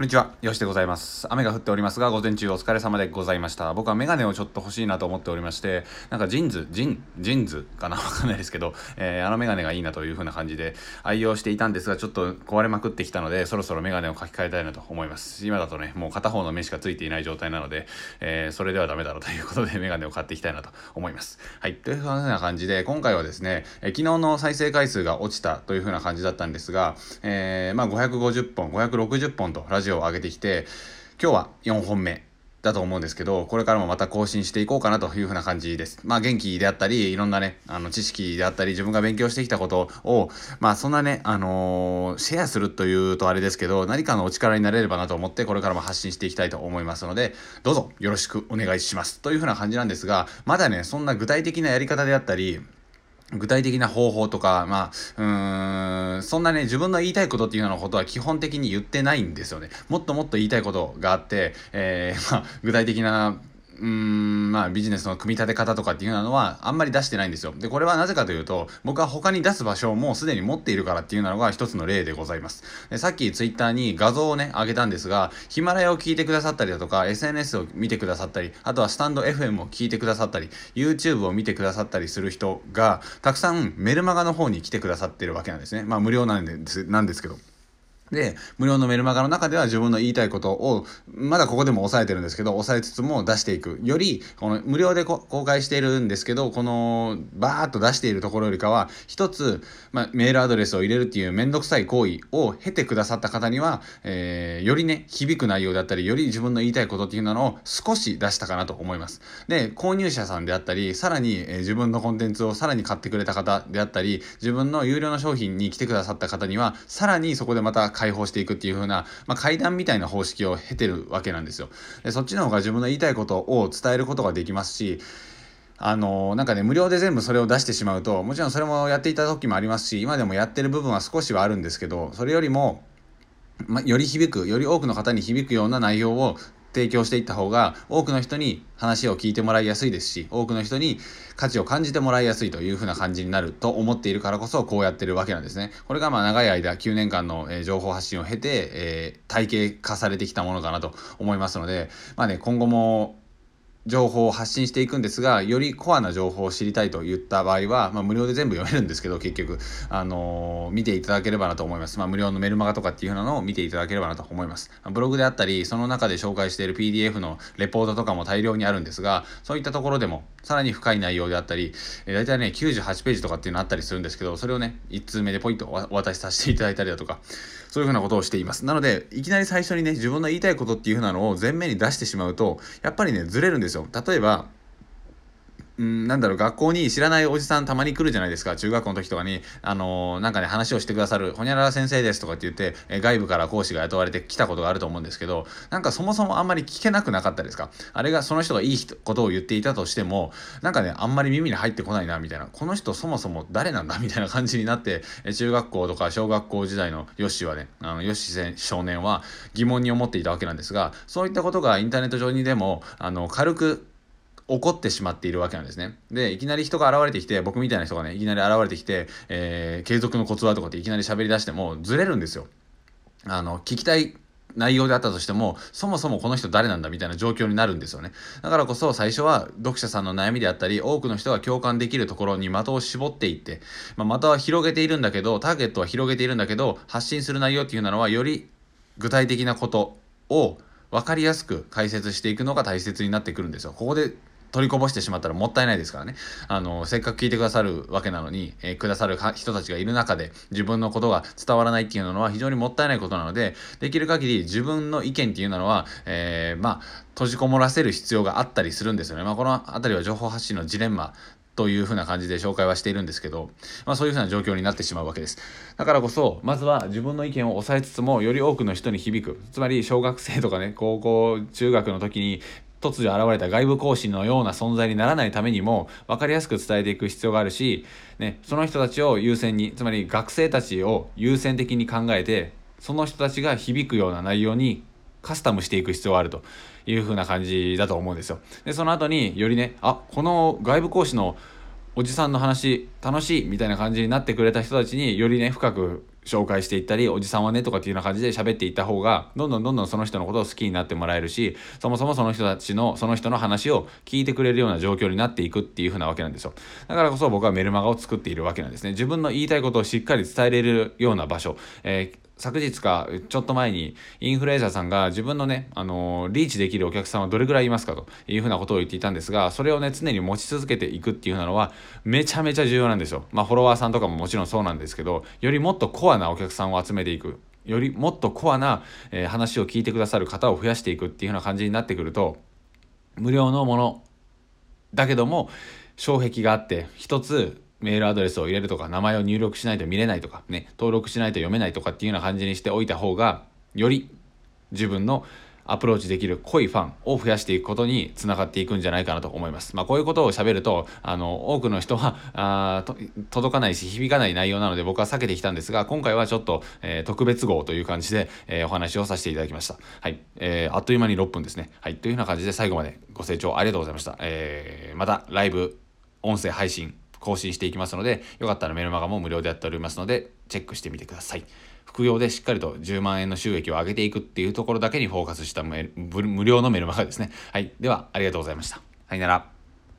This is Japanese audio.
こんにちは、よしでございます。雨が降っておりますが、午前中お疲れ様でございました。僕はメガネをちょっと欲しいなと思っておりまして、なんかジーンズ、ジン、ジンズかな？わかんないですけど、えー、あのメガネがいいなという風な感じで愛用していたんですが、ちょっと壊れまくってきたので、そろそろメガネを買い換えたいなと思います。今だとね、もう片方の目しかついていない状態なので、えー、それではダメだろうということで、メガネを買っていきたいなと思います。はい、という風な感じで、今回はですね、えー、昨日の再生回数が落ちたという風な感じだったんですが、えー、まあ550本、560本とラジオを上げてきて、今日は4本目だと思うんですけど、これからもまた更新していこうかなというふうな感じです。まあ元気であったり、いろんなね、あの知識であったり、自分が勉強してきたことを、まあそんなね、あのー、シェアするというとあれですけど、何かのお力になれればなと思って、これからも発信していきたいと思いますので、どうぞよろしくお願いします。というふうな感じなんですが、まだね、そんな具体的なやり方であったり、具体的な方法とか、まあ、うーん、そんなね、自分の言いたいことっていうようなことは基本的に言ってないんですよね。もっともっと言いたいことがあって、えー、まあ、具体的なうーん、まあビジネスの組み立て方とかっていうのはあんまり出してないんですよ。で、これはなぜかというと、僕は他に出す場所をもうすでに持っているからっていうのが一つの例でございます。でさっきツイッターに画像をね、上げたんですが、ヒマラヤを聞いてくださったりだとか、SNS を見てくださったり、あとはスタンド FM を聞いてくださったり、YouTube を見てくださったりする人が、たくさんメルマガの方に来てくださってるわけなんですね。まあ無料なんですなんですけど。で、無料のメルマガの中では自分の言いたいことを、まだここでも抑えてるんですけど、抑えつつも出していく。より、この無料で公開しているんですけど、この、バーっと出しているところよりかは、一つ、まあ、メールアドレスを入れるっていうめんどくさい行為を経てくださった方には、えー、よりね、響く内容だったり、より自分の言いたいことっていうのを少し出したかなと思います。で、購入者さんであったり、さらに、えー、自分のコンテンツをさらに買ってくれた方であったり、自分の有料の商品に来てくださった方には、さらにそこでまた解放していくっていう風な、まあ、階段みたいな方式を経てるわけなんですよ。でそっちの方が自分の言いたいことを伝えることができますし、あのなんかね無料で全部それを出してしまうともちろんそれもやっていた時もありますし今でもやってる部分は少しはあるんですけどそれよりも、ま、より響くより多くの方に響くような内容を提供していった方が多くの人に話を聞いてもらいやすいですし多くの人に価値を感じてもらいやすいというふうな感じになると思っているからこそこうやってるわけなんですね。これがまあ長い間9年間の、え情報発信を経て、えー、体系化されてきたものかなと思いますのでまあね今後も情報を発信していくんですが、よりコアな情報を知りたいと言った場合は、まあ、無料で全部読めるんですけど、結局、あのー、見ていただければなと思います。まあ、無料のメルマガとかっていうのを見ていただければなと思います。ブログであったり、その中で紹介している PDF のレポートとかも大量にあるんですが、そういったところでも、さらに深い内容であったり、えー、大体ね、98ページとかっていうのあったりするんですけど、それをね、1通目でポイントお渡しさせていただいたりだとか、そういうふうなことをしています。なので、いきなり最初にね、自分の言いたいことっていうふうなのを前面に出してしまうと、やっぱりね、ずれるんですよ。例えば、ん、なんだろう、学校に知らないおじさんたまに来るじゃないですか。中学校の時とかに、あのー、なんかね、話をしてくださる、ほにゃらら先生ですとかって言って、え外部から講師が雇われてきたことがあると思うんですけど、なんかそもそもあんまり聞けなくなかったですか？あれが、その人がいいことを言っていたとしても、なんかね、あんまり耳に入ってこないな、みたいな。この人そもそも誰なんだみたいな感じになって、え中学校とか小学校時代のヨッシーはね、あの、ヨッシー少年は疑問に思っていたわけなんですが、そういったことがインターネット上にでも、あの、軽く起こってしまっているわけなんですね。で、いきなり人が現れてきて、僕みたいな人がね、いきなり現れてきて、えー、継続のコツはとかっていきなり喋り出しても、ずれるんですよ。あの、聞きたい内容であったとしても、そもそもこの人誰なんだみたいな状況になるんですよね。だからこそ最初は読者さんの悩みであったり、多くの人が共感できるところに的を絞っていって、まあ、的は広げているんだけど、ターゲットは広げているんだけど、発信する内容っていうのはより具体的なことを分かりやすく解説していくのが大切になってくるんですよ。ここで取りこぼしてしまったらもったいないですからね。あの、せっかく聞いてくださるわけなのに、えー、くださる人たちがいる中で自分のことが伝わらないっていうのは非常にもったいないことなので、できる限り自分の意見っていうのは、えー、まあ、閉じこもらせる必要があったりするんですよね。まあ、この辺りは情報発信のジレンマというふうな感じで紹介はしているんですけど、まあ、そういうふうな状況になってしまうわけです。だからこそ、まずは自分の意見を抑えつつも、より多くの人に響く。つまり、小学生とかね、高校、中学の時に突如現れた外部講師のような存在にならないためにも分かりやすく伝えていく必要があるし、ね、その人たちを優先につまり学生たちを優先的に考えてその人たちが響くような内容にカスタムしていく必要があるというふうな感じだと思うんですよ。でその後によりねあこの外部講師のおじさんの話楽しいみたいな感じになってくれた人たちによりね深く紹介していったりおじさんはねとかっていうような感じで喋っていった方がどんどんどんどんその人のことを好きになってもらえるしそもそもその人たちのその人の話を聞いてくれるような状況になっていくっていう風なわけなんですよ。だからこそ僕はメルマガを作っているわけなんですね。自分の言いたいことをしっかり伝えれるような場所、えー昨日かちょっと前にインフルエンサーさんが自分のね、あのリーチできるお客さんはどれぐらいいますかというふうなことを言っていたんですがそれをね常に持ち続けていくっていうふうなのはめちゃめちゃ重要なんですよ。まあフォロワーさんとかももちろんそうなんですけどよりもっとコアなお客さんを集めていく。よりもっとコアな、えー、話を聞いてくださる方を増やしていくっていうふうな感じになってくると無料のものだけども障壁があって一つメールアドレスを入れるとか名前を入力しないと見れないとかね登録しないと読めないとかっていうような感じにしておいた方がより自分のアプローチできる濃いファンを増やしていくことにつながっていくんじゃないかなと思います。まあ、こういうことを喋るとあの多くの人はあ届かないし響かない内容なので僕は避けてきたんですが今回はちょっと、えー、特別号という感じで、えー、お話をさせていただきました。はい、えー、あっという間に6分ですね。はい、というような感じで最後までご清聴ありがとうございました。え、またライブ音声配信更新していきますので、よかったらメルマガも無料でやっておりますので、チェックしてみてください。副業でしっかりと10万円の収益を上げていくっていうところだけにフォーカスした無料のメルマガですね。はい。では、ありがとうございました。さよなら。